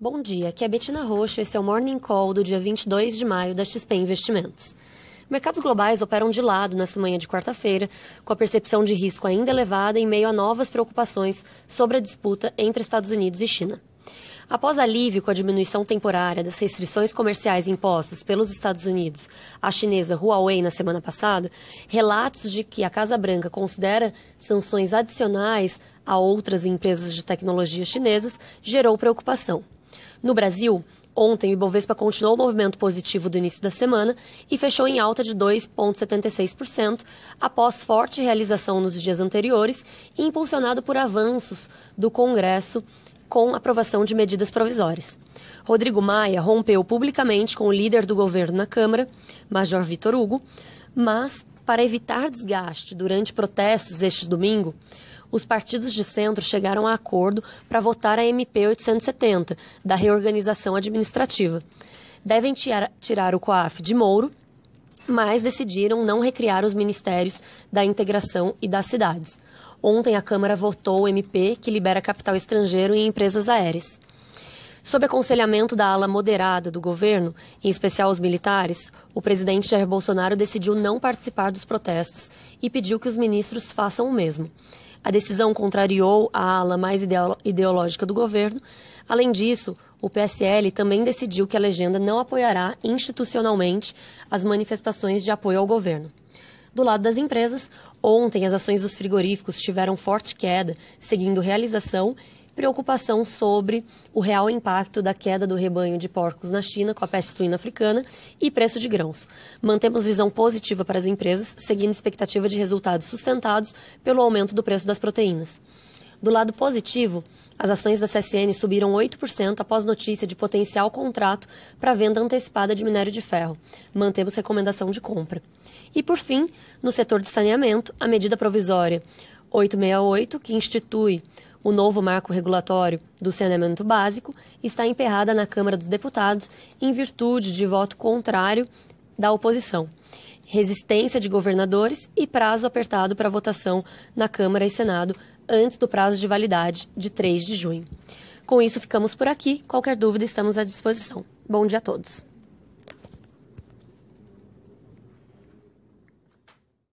Bom dia, aqui é Betina Rocha, esse é o Morning Call do dia 22 de maio da XP Investimentos. Mercados globais operam de lado nesta manhã de quarta-feira, com a percepção de risco ainda elevada em meio a novas preocupações sobre a disputa entre Estados Unidos e China. Após alívio com a diminuição temporária das restrições comerciais impostas pelos Estados Unidos à chinesa Huawei na semana passada, relatos de que a Casa Branca considera sanções adicionais a outras empresas de tecnologia chinesas gerou preocupação. No Brasil, ontem o Ibovespa continuou o movimento positivo do início da semana e fechou em alta de 2,76%, após forte realização nos dias anteriores e impulsionado por avanços do Congresso com aprovação de medidas provisórias. Rodrigo Maia rompeu publicamente com o líder do governo na Câmara, Major Vitor Hugo, mas, para evitar desgaste durante protestos este domingo, os partidos de centro chegaram a acordo para votar a MP 870, da reorganização administrativa. Devem tirar o COAF de Mouro, mas decidiram não recriar os ministérios da integração e das cidades. Ontem a Câmara votou o MP que libera capital estrangeiro em empresas aéreas. Sob aconselhamento da ala moderada do governo, em especial os militares, o presidente Jair Bolsonaro decidiu não participar dos protestos e pediu que os ministros façam o mesmo. A decisão contrariou a ala mais ideológica do governo. Além disso, o PSL também decidiu que a legenda não apoiará institucionalmente as manifestações de apoio ao governo. Do lado das empresas, ontem as ações dos frigoríficos tiveram forte queda, seguindo realização preocupação sobre o real impacto da queda do rebanho de porcos na China com a peste suína africana e preço de grãos. Mantemos visão positiva para as empresas, seguindo expectativa de resultados sustentados pelo aumento do preço das proteínas. Do lado positivo, as ações da CSN subiram 8% após notícia de potencial contrato para venda antecipada de minério de ferro. Mantemos recomendação de compra. E, por fim, no setor de saneamento, a medida provisória 868, que institui o novo marco regulatório do saneamento básico está emperrada na Câmara dos Deputados em virtude de voto contrário da oposição, resistência de governadores e prazo apertado para votação na Câmara e Senado antes do prazo de validade de 3 de junho. Com isso, ficamos por aqui. Qualquer dúvida, estamos à disposição. Bom dia a todos.